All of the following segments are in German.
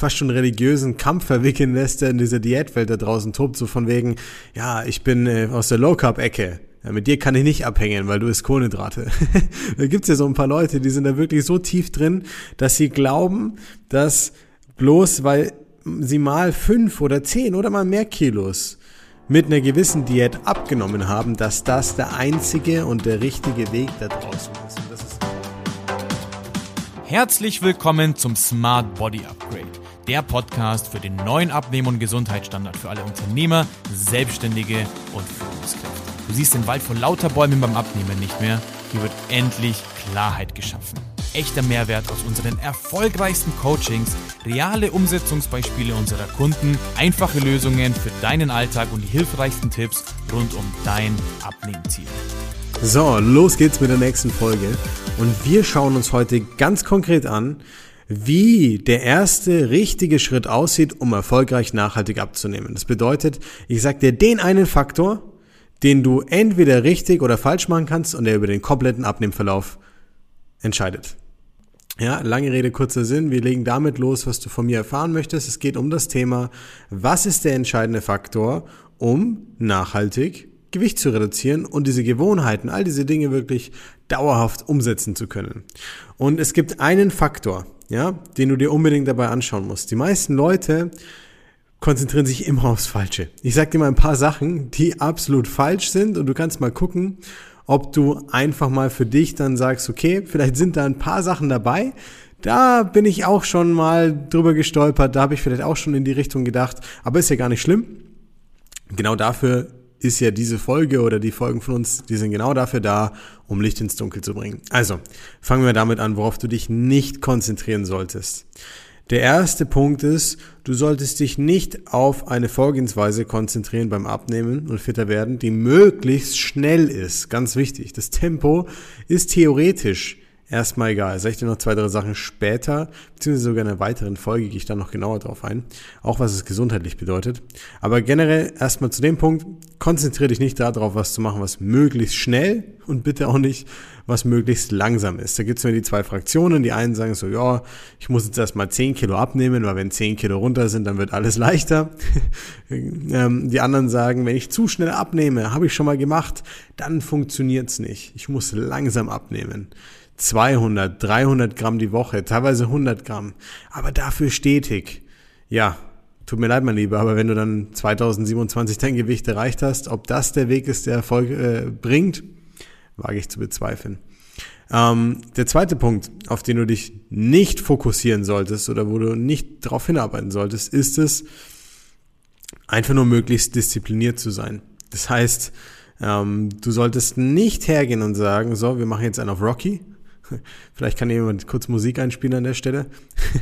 fast schon religiösen Kampf verwickeln lässt, der in dieser Diätwelt da draußen tobt, so von wegen, ja, ich bin äh, aus der Low-Carb-Ecke. Ja, mit dir kann ich nicht abhängen, weil du isst Kohlenhydrate. da gibt's ja so ein paar Leute, die sind da wirklich so tief drin, dass sie glauben, dass bloß weil sie mal fünf oder zehn oder mal mehr Kilos mit einer gewissen Diät abgenommen haben, dass das der einzige und der richtige Weg da draußen ist. ist Herzlich willkommen zum Smart Body Upgrade der Podcast für den neuen Abnehmen- und Gesundheitsstandard für alle Unternehmer, Selbstständige und Führungskräfte. Du siehst den Wald vor lauter Bäumen beim Abnehmen nicht mehr. Hier wird endlich Klarheit geschaffen. Echter Mehrwert aus unseren erfolgreichsten Coachings, reale Umsetzungsbeispiele unserer Kunden, einfache Lösungen für deinen Alltag und die hilfreichsten Tipps rund um dein Abnehmziel. So, los geht's mit der nächsten Folge. Und wir schauen uns heute ganz konkret an, wie der erste richtige Schritt aussieht, um erfolgreich nachhaltig abzunehmen. Das bedeutet, ich sag dir den einen Faktor, den du entweder richtig oder falsch machen kannst und der über den kompletten Abnehmverlauf entscheidet. Ja, lange Rede, kurzer Sinn. Wir legen damit los, was du von mir erfahren möchtest. Es geht um das Thema, was ist der entscheidende Faktor, um nachhaltig Gewicht zu reduzieren und diese Gewohnheiten, all diese Dinge wirklich dauerhaft umsetzen zu können. Und es gibt einen Faktor, ja, den du dir unbedingt dabei anschauen musst. Die meisten Leute konzentrieren sich immer aufs Falsche. Ich sag dir mal ein paar Sachen, die absolut falsch sind und du kannst mal gucken, ob du einfach mal für dich dann sagst, okay, vielleicht sind da ein paar Sachen dabei, da bin ich auch schon mal drüber gestolpert, da habe ich vielleicht auch schon in die Richtung gedacht, aber ist ja gar nicht schlimm. Genau dafür ist ja diese Folge oder die Folgen von uns, die sind genau dafür da, um Licht ins Dunkel zu bringen. Also, fangen wir damit an, worauf du dich nicht konzentrieren solltest. Der erste Punkt ist, du solltest dich nicht auf eine Vorgehensweise konzentrieren beim Abnehmen und fitter werden, die möglichst schnell ist. Ganz wichtig. Das Tempo ist theoretisch erstmal egal. Sag ich dir noch zwei, drei Sachen später, beziehungsweise sogar in einer weiteren Folge gehe ich da noch genauer drauf ein. Auch was es gesundheitlich bedeutet. Aber generell erstmal zu dem Punkt, konzentriere dich nicht darauf, was zu machen, was möglichst schnell und bitte auch nicht, was möglichst langsam ist. Da gibt es nur die zwei Fraktionen. Die einen sagen so, ja, ich muss jetzt erstmal 10 Kilo abnehmen, weil wenn 10 Kilo runter sind, dann wird alles leichter. Ähm, die anderen sagen, wenn ich zu schnell abnehme, habe ich schon mal gemacht, dann funktioniert's nicht. Ich muss langsam abnehmen. 200, 300 Gramm die Woche, teilweise 100 Gramm, aber dafür stetig. Ja, tut mir leid, mein Lieber, aber wenn du dann 2027 dein Gewicht erreicht hast, ob das der Weg ist, der Erfolg äh, bringt, wage ich zu bezweifeln. Ähm, der zweite Punkt, auf den du dich nicht fokussieren solltest oder wo du nicht darauf hinarbeiten solltest, ist es, einfach nur möglichst diszipliniert zu sein. Das heißt, ähm, du solltest nicht hergehen und sagen, so, wir machen jetzt einen auf Rocky Vielleicht kann jemand kurz Musik einspielen an der Stelle.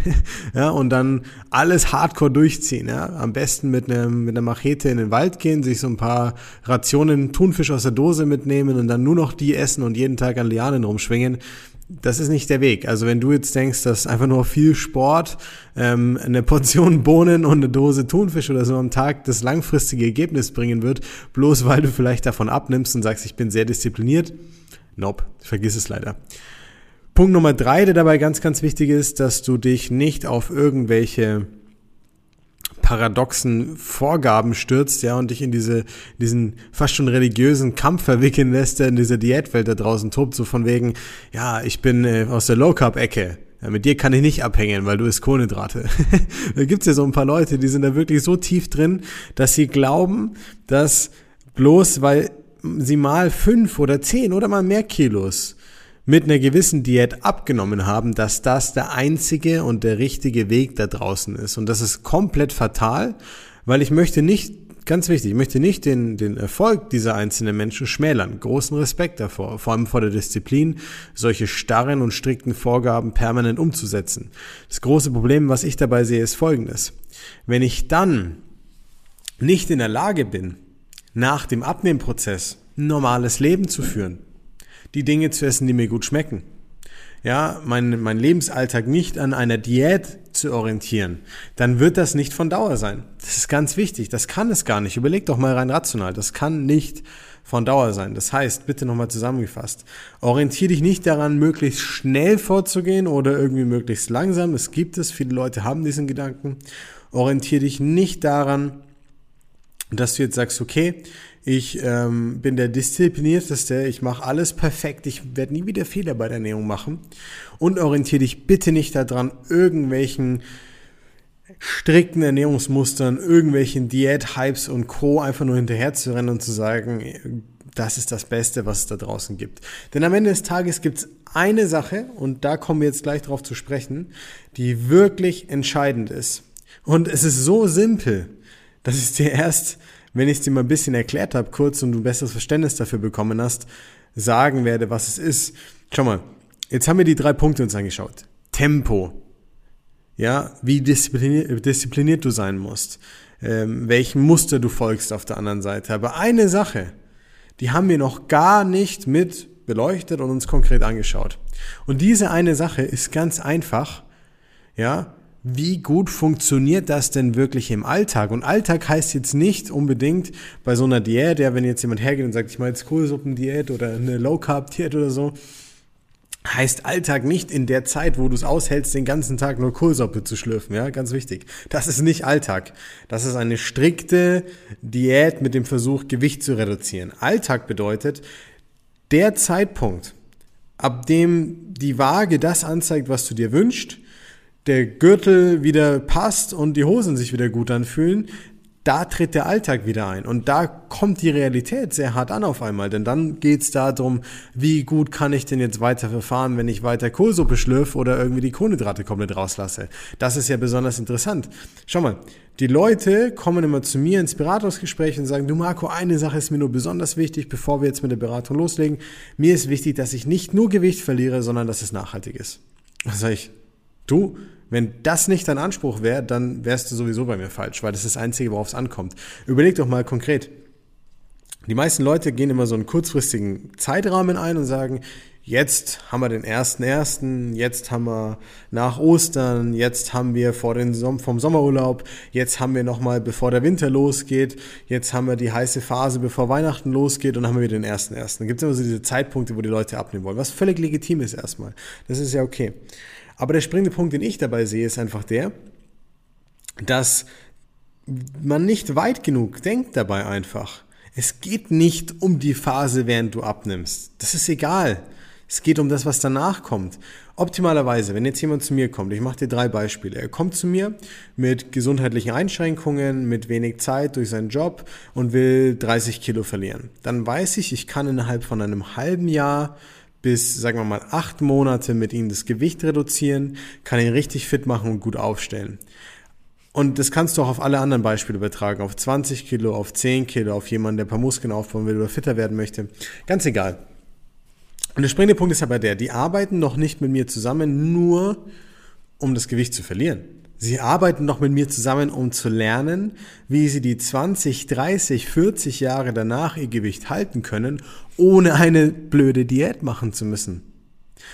ja, und dann alles hardcore durchziehen. Ja. Am besten mit, einem, mit einer Machete in den Wald gehen, sich so ein paar Rationen Thunfisch aus der Dose mitnehmen und dann nur noch die essen und jeden Tag an Lianen rumschwingen. Das ist nicht der Weg. Also wenn du jetzt denkst, dass einfach nur viel Sport, ähm, eine Portion Bohnen und eine Dose Thunfisch oder so am Tag das langfristige Ergebnis bringen wird, bloß weil du vielleicht davon abnimmst und sagst, ich bin sehr diszipliniert, nope, vergiss es leider. Punkt Nummer drei, der dabei ganz, ganz wichtig ist, dass du dich nicht auf irgendwelche paradoxen Vorgaben stürzt, ja, und dich in diese, diesen fast schon religiösen Kampf verwickeln lässt, der in dieser Diätwelt da draußen tobt, so von wegen, ja, ich bin äh, aus der Low Carb Ecke. Ja, mit dir kann ich nicht abhängen, weil du isst Kohlenhydrate. da gibt's ja so ein paar Leute, die sind da wirklich so tief drin, dass sie glauben, dass bloß weil sie mal fünf oder zehn oder mal mehr Kilos mit einer gewissen Diät abgenommen haben, dass das der einzige und der richtige Weg da draußen ist. Und das ist komplett fatal, weil ich möchte nicht, ganz wichtig, ich möchte nicht den, den Erfolg dieser einzelnen Menschen schmälern. Großen Respekt davor, vor allem vor der Disziplin, solche starren und strikten Vorgaben permanent umzusetzen. Das große Problem, was ich dabei sehe, ist folgendes. Wenn ich dann nicht in der Lage bin, nach dem Abnehmprozess ein normales Leben zu führen, die Dinge zu essen, die mir gut schmecken. Ja, mein, mein Lebensalltag nicht an einer Diät zu orientieren, dann wird das nicht von Dauer sein. Das ist ganz wichtig. Das kann es gar nicht. Überleg doch mal rein rational. Das kann nicht von Dauer sein. Das heißt, bitte nochmal zusammengefasst, orientiere dich nicht daran, möglichst schnell vorzugehen oder irgendwie möglichst langsam. Es gibt es, viele Leute haben diesen Gedanken. Orientiere dich nicht daran, dass du jetzt sagst, okay, ich ähm, bin der disziplinierteste, ich mache alles perfekt, ich werde nie wieder Fehler bei der Ernährung machen. Und orientiere dich bitte nicht daran, irgendwelchen strikten Ernährungsmustern, irgendwelchen Diät-Hypes und Co. einfach nur hinterher zu rennen und zu sagen, das ist das Beste, was es da draußen gibt. Denn am Ende des Tages gibt es eine Sache, und da kommen wir jetzt gleich drauf zu sprechen, die wirklich entscheidend ist. Und es ist so simpel, dass ich dir erst, wenn ich es dir mal ein bisschen erklärt habe, kurz und du ein besseres Verständnis dafür bekommen hast, sagen werde, was es ist. Schau mal, jetzt haben wir die drei Punkte uns angeschaut. Tempo, ja, wie diszipliniert, diszipliniert du sein musst, ähm, welchen Muster du folgst auf der anderen Seite. Aber eine Sache, die haben wir noch gar nicht mit beleuchtet und uns konkret angeschaut. Und diese eine Sache ist ganz einfach, ja, wie gut funktioniert das denn wirklich im Alltag? Und Alltag heißt jetzt nicht unbedingt bei so einer Diät, ja, wenn jetzt jemand hergeht und sagt, ich mache jetzt Kohlsuppendiät oder eine Low Carb Diät oder so, heißt Alltag nicht in der Zeit, wo du es aushältst, den ganzen Tag nur Kohlsuppe zu schlürfen, ja, ganz wichtig. Das ist nicht Alltag. Das ist eine strikte Diät mit dem Versuch, Gewicht zu reduzieren. Alltag bedeutet der Zeitpunkt, ab dem die Waage das anzeigt, was du dir wünschst, der Gürtel wieder passt und die Hosen sich wieder gut anfühlen, da tritt der Alltag wieder ein. Und da kommt die Realität sehr hart an auf einmal. Denn dann geht's darum, wie gut kann ich denn jetzt weiter verfahren, wenn ich weiter Kohlsuppe schlürfe oder irgendwie die Kohlenhydrate komplett rauslasse. Das ist ja besonders interessant. Schau mal, die Leute kommen immer zu mir ins Beratungsgespräch und sagen, du Marco, eine Sache ist mir nur besonders wichtig, bevor wir jetzt mit der Beratung loslegen. Mir ist wichtig, dass ich nicht nur Gewicht verliere, sondern dass es nachhaltig ist. Da sage ich, du, wenn das nicht dein Anspruch wäre, dann wärst du sowieso bei mir falsch, weil das ist das Einzige, worauf es ankommt. Überleg doch mal konkret. Die meisten Leute gehen immer so einen kurzfristigen Zeitrahmen ein und sagen, jetzt haben wir den ersten ersten, jetzt haben wir nach Ostern, jetzt haben wir vor den Som vom Sommerurlaub, jetzt haben wir nochmal, bevor der Winter losgeht, jetzt haben wir die heiße Phase, bevor Weihnachten losgeht und dann haben wir den ersten ersten. Gibt es immer so diese Zeitpunkte, wo die Leute abnehmen wollen, was völlig legitim ist erstmal. Das ist ja okay. Aber der springende Punkt, den ich dabei sehe, ist einfach der, dass man nicht weit genug denkt dabei einfach. Es geht nicht um die Phase, während du abnimmst. Das ist egal. Es geht um das, was danach kommt. Optimalerweise, wenn jetzt jemand zu mir kommt, ich mache dir drei Beispiele. Er kommt zu mir mit gesundheitlichen Einschränkungen, mit wenig Zeit durch seinen Job und will 30 Kilo verlieren. Dann weiß ich, ich kann innerhalb von einem halben Jahr bis, sagen wir mal, acht Monate mit ihm das Gewicht reduzieren, kann ihn richtig fit machen und gut aufstellen. Und das kannst du auch auf alle anderen Beispiele übertragen, auf 20 Kilo, auf 10 Kilo, auf jemanden, der ein paar Muskeln aufbauen will oder fitter werden möchte. Ganz egal. Und der springende Punkt ist aber der, die arbeiten noch nicht mit mir zusammen, nur um das Gewicht zu verlieren. Sie arbeiten noch mit mir zusammen, um zu lernen, wie sie die 20, 30, 40 Jahre danach ihr Gewicht halten können, ohne eine blöde Diät machen zu müssen.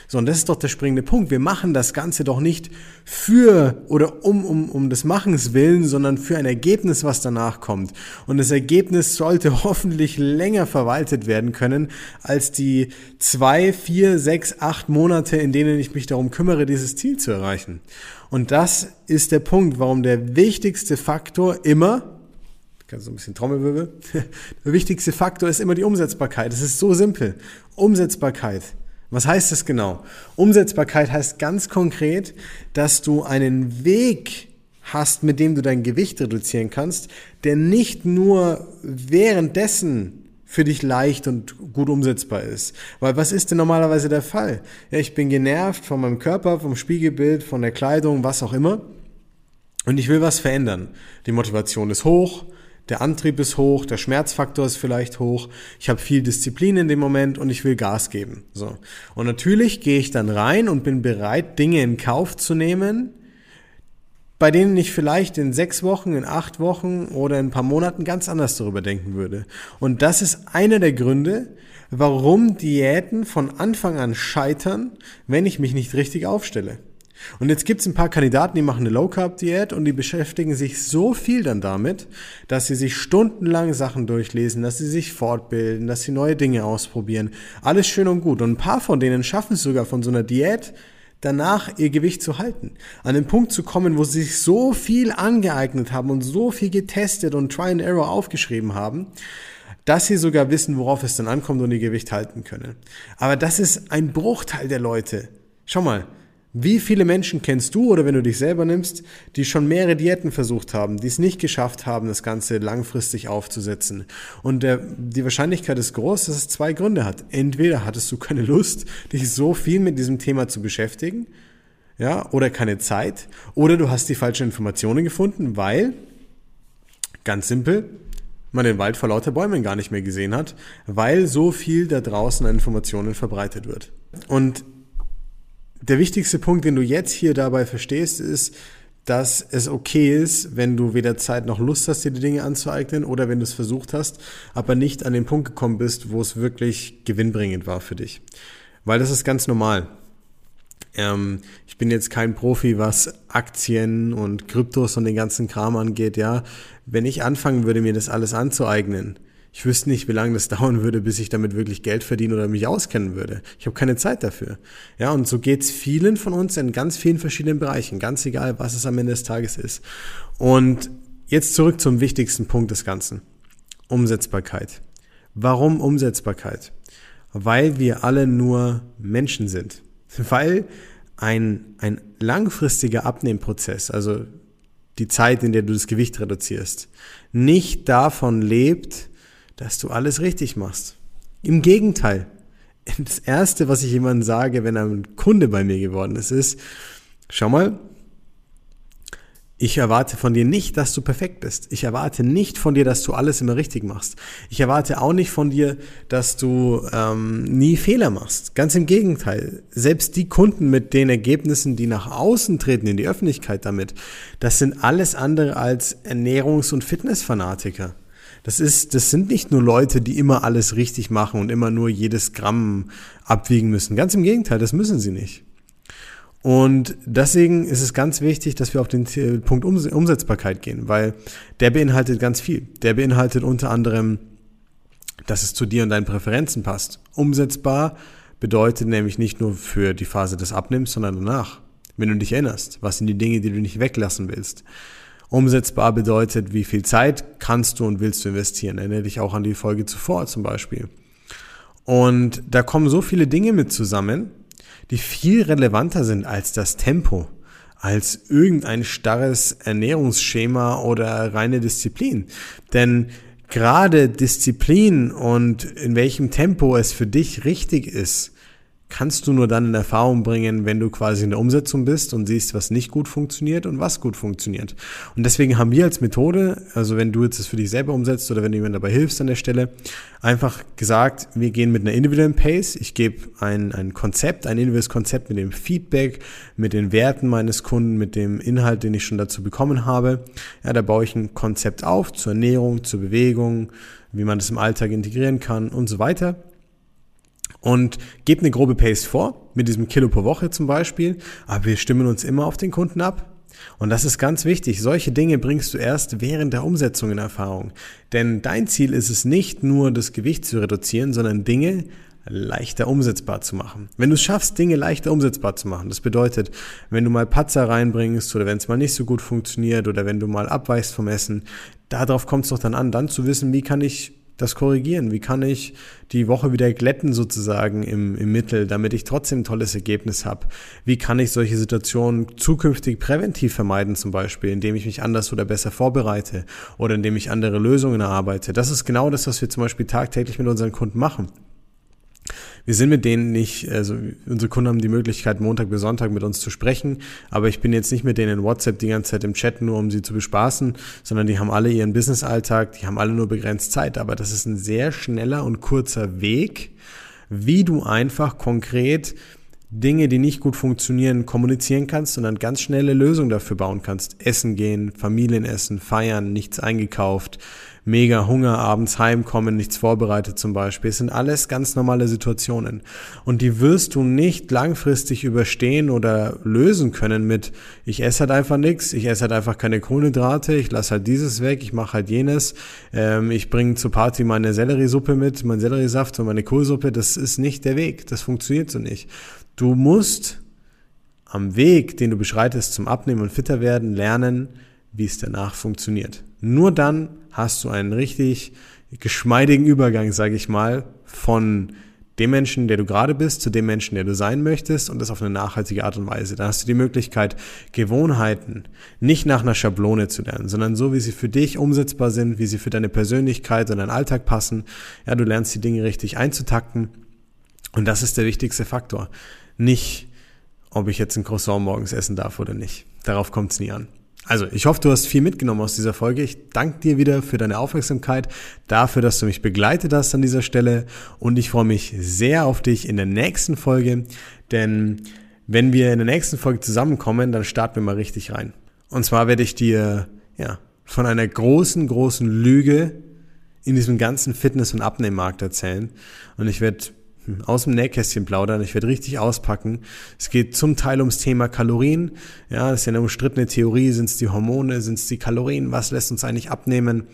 So, und das ist doch der springende Punkt. Wir machen das Ganze doch nicht für oder um, um, um des Machens willen, sondern für ein Ergebnis, was danach kommt. Und das Ergebnis sollte hoffentlich länger verwaltet werden können, als die zwei, vier, sechs, acht Monate, in denen ich mich darum kümmere, dieses Ziel zu erreichen. Und das ist der Punkt, warum der wichtigste Faktor immer, du ein bisschen Trommelwirbel, der wichtigste Faktor ist immer die Umsetzbarkeit. Es ist so simpel. Umsetzbarkeit. Was heißt das genau? Umsetzbarkeit heißt ganz konkret, dass du einen Weg hast, mit dem du dein Gewicht reduzieren kannst, der nicht nur währenddessen für dich leicht und gut umsetzbar ist. Weil was ist denn normalerweise der Fall? Ja, ich bin genervt von meinem Körper, vom Spiegelbild, von der Kleidung, was auch immer. Und ich will was verändern. Die Motivation ist hoch, der Antrieb ist hoch, der Schmerzfaktor ist vielleicht hoch, ich habe viel Disziplin in dem Moment und ich will Gas geben. So. Und natürlich gehe ich dann rein und bin bereit, Dinge in Kauf zu nehmen, bei denen ich vielleicht in sechs Wochen, in acht Wochen oder in ein paar Monaten ganz anders darüber denken würde. Und das ist einer der Gründe, warum Diäten von Anfang an scheitern, wenn ich mich nicht richtig aufstelle. Und jetzt gibt es ein paar Kandidaten, die machen eine Low-Carb-Diät und die beschäftigen sich so viel dann damit, dass sie sich stundenlang Sachen durchlesen, dass sie sich fortbilden, dass sie neue Dinge ausprobieren. Alles schön und gut. Und ein paar von denen schaffen es sogar von so einer Diät danach ihr Gewicht zu halten. An den Punkt zu kommen, wo sie sich so viel angeeignet haben und so viel getestet und Try and Error aufgeschrieben haben, dass sie sogar wissen, worauf es dann ankommt und ihr Gewicht halten können. Aber das ist ein Bruchteil der Leute. Schau mal, wie viele Menschen kennst du oder wenn du dich selber nimmst, die schon mehrere Diäten versucht haben, die es nicht geschafft haben, das Ganze langfristig aufzusetzen? Und der, die Wahrscheinlichkeit ist groß, dass es zwei Gründe hat. Entweder hattest du keine Lust, dich so viel mit diesem Thema zu beschäftigen, ja, oder keine Zeit, oder du hast die falschen Informationen gefunden, weil, ganz simpel, man den Wald vor lauter Bäumen gar nicht mehr gesehen hat, weil so viel da draußen an Informationen verbreitet wird. Und der wichtigste Punkt, den du jetzt hier dabei verstehst, ist, dass es okay ist, wenn du weder Zeit noch Lust hast, dir die Dinge anzueignen oder wenn du es versucht hast, aber nicht an den Punkt gekommen bist, wo es wirklich gewinnbringend war für dich. Weil das ist ganz normal. Ähm, ich bin jetzt kein Profi, was Aktien und Kryptos und den ganzen Kram angeht, ja. Wenn ich anfangen würde, mir das alles anzueignen, ich wüsste nicht, wie lange das dauern würde, bis ich damit wirklich Geld verdienen oder mich auskennen würde. Ich habe keine Zeit dafür. Ja, und so geht's vielen von uns in ganz vielen verschiedenen Bereichen, ganz egal, was es am Ende des Tages ist. Und jetzt zurück zum wichtigsten Punkt des Ganzen. Umsetzbarkeit. Warum Umsetzbarkeit? Weil wir alle nur Menschen sind. Weil ein, ein langfristiger Abnehmprozess, also die Zeit, in der du das Gewicht reduzierst, nicht davon lebt, dass du alles richtig machst. Im Gegenteil. Das Erste, was ich jemandem sage, wenn ein Kunde bei mir geworden ist, ist, schau mal, ich erwarte von dir nicht, dass du perfekt bist. Ich erwarte nicht von dir, dass du alles immer richtig machst. Ich erwarte auch nicht von dir, dass du ähm, nie Fehler machst. Ganz im Gegenteil. Selbst die Kunden mit den Ergebnissen, die nach außen treten, in die Öffentlichkeit damit, das sind alles andere als Ernährungs- und Fitnessfanatiker. Das ist, das sind nicht nur Leute, die immer alles richtig machen und immer nur jedes Gramm abwiegen müssen. Ganz im Gegenteil, das müssen sie nicht. Und deswegen ist es ganz wichtig, dass wir auf den Punkt Umsetzbarkeit gehen, weil der beinhaltet ganz viel. Der beinhaltet unter anderem, dass es zu dir und deinen Präferenzen passt. Umsetzbar bedeutet nämlich nicht nur für die Phase des Abnimmens, sondern danach. Wenn du dich erinnerst, was sind die Dinge, die du nicht weglassen willst? Umsetzbar bedeutet, wie viel Zeit kannst du und willst du investieren. Erinnere dich auch an die Folge zuvor zum Beispiel. Und da kommen so viele Dinge mit zusammen, die viel relevanter sind als das Tempo, als irgendein starres Ernährungsschema oder reine Disziplin. Denn gerade Disziplin und in welchem Tempo es für dich richtig ist, kannst du nur dann in Erfahrung bringen, wenn du quasi in der Umsetzung bist und siehst, was nicht gut funktioniert und was gut funktioniert. Und deswegen haben wir als Methode, also wenn du jetzt das für dich selber umsetzt oder wenn du jemand dabei hilfst an der Stelle, einfach gesagt, wir gehen mit einer individuellen Pace. Ich gebe ein, ein Konzept, ein individuelles Konzept mit dem Feedback, mit den Werten meines Kunden, mit dem Inhalt, den ich schon dazu bekommen habe. Ja, da baue ich ein Konzept auf zur Ernährung, zur Bewegung, wie man das im Alltag integrieren kann und so weiter und gebt eine grobe Pace vor, mit diesem Kilo pro Woche zum Beispiel, aber wir stimmen uns immer auf den Kunden ab. Und das ist ganz wichtig. Solche Dinge bringst du erst während der Umsetzung in Erfahrung. Denn dein Ziel ist es nicht nur, das Gewicht zu reduzieren, sondern Dinge leichter umsetzbar zu machen. Wenn du es schaffst, Dinge leichter umsetzbar zu machen, das bedeutet, wenn du mal Patzer reinbringst oder wenn es mal nicht so gut funktioniert oder wenn du mal abweichst vom Essen, darauf kommt es doch dann an, dann zu wissen, wie kann ich das korrigieren? Wie kann ich die Woche wieder glätten sozusagen im, im Mittel, damit ich trotzdem ein tolles Ergebnis habe? Wie kann ich solche Situationen zukünftig präventiv vermeiden zum Beispiel, indem ich mich anders oder besser vorbereite oder indem ich andere Lösungen erarbeite? Das ist genau das, was wir zum Beispiel tagtäglich mit unseren Kunden machen wir sind mit denen nicht, also unsere Kunden haben die Möglichkeit, Montag bis Sonntag mit uns zu sprechen, aber ich bin jetzt nicht mit denen in WhatsApp die ganze Zeit im Chat, nur um sie zu bespaßen, sondern die haben alle ihren Business-Alltag, die haben alle nur begrenzt Zeit, aber das ist ein sehr schneller und kurzer Weg, wie du einfach konkret Dinge, die nicht gut funktionieren, kommunizieren kannst und dann ganz schnelle Lösungen dafür bauen kannst. Essen gehen, Familienessen, feiern, nichts eingekauft, mega Hunger, abends heimkommen, nichts vorbereitet zum Beispiel. Es sind alles ganz normale Situationen. Und die wirst du nicht langfristig überstehen oder lösen können mit, ich esse halt einfach nichts, ich esse halt einfach keine Kohlenhydrate, ich lasse halt dieses weg, ich mache halt jenes, ähm, ich bringe zur Party meine Selleriesuppe mit, meinen Selleriesaft und meine Kohlsuppe. Das ist nicht der Weg. Das funktioniert so nicht. Du musst am Weg, den du beschreitest zum Abnehmen und fitter werden, lernen, wie es danach funktioniert. Nur dann hast du einen richtig geschmeidigen Übergang, sage ich mal, von dem Menschen, der du gerade bist, zu dem Menschen, der du sein möchtest und das auf eine nachhaltige Art und Weise. Dann hast du die Möglichkeit, Gewohnheiten nicht nach einer Schablone zu lernen, sondern so, wie sie für dich umsetzbar sind, wie sie für deine Persönlichkeit und deinen Alltag passen. Ja, du lernst die Dinge richtig einzutakten und das ist der wichtigste Faktor. Nicht, ob ich jetzt ein Croissant morgens essen darf oder nicht. Darauf kommt es nie an. Also, ich hoffe, du hast viel mitgenommen aus dieser Folge. Ich danke dir wieder für deine Aufmerksamkeit, dafür, dass du mich begleitet hast an dieser Stelle und ich freue mich sehr auf dich in der nächsten Folge, denn wenn wir in der nächsten Folge zusammenkommen, dann starten wir mal richtig rein. Und zwar werde ich dir, ja, von einer großen, großen Lüge in diesem ganzen Fitness- und Abnehmmarkt erzählen und ich werde aus dem Nähkästchen plaudern. Ich werde richtig auspacken. Es geht zum Teil ums Thema Kalorien. Ja, das ist ja eine umstrittene Theorie. Sind es die Hormone? Sind es die Kalorien? Was lässt uns eigentlich abnehmen?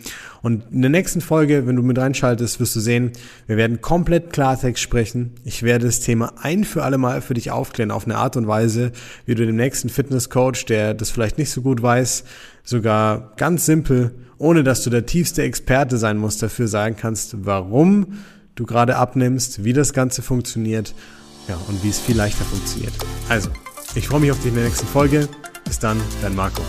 Und in der nächsten Folge, wenn du mit reinschaltest, wirst du sehen, wir werden komplett Klartext sprechen. Ich werde das Thema ein für alle Mal für dich aufklären auf eine Art und Weise, wie du dem nächsten Fitnesscoach, der das vielleicht nicht so gut weiß, sogar ganz simpel, ohne dass du der tiefste Experte sein musst, dafür sagen kannst, warum du gerade abnimmst, wie das Ganze funktioniert ja, und wie es viel leichter funktioniert. Also, ich freue mich auf dich in der nächsten Folge. Bis dann, dein Marco.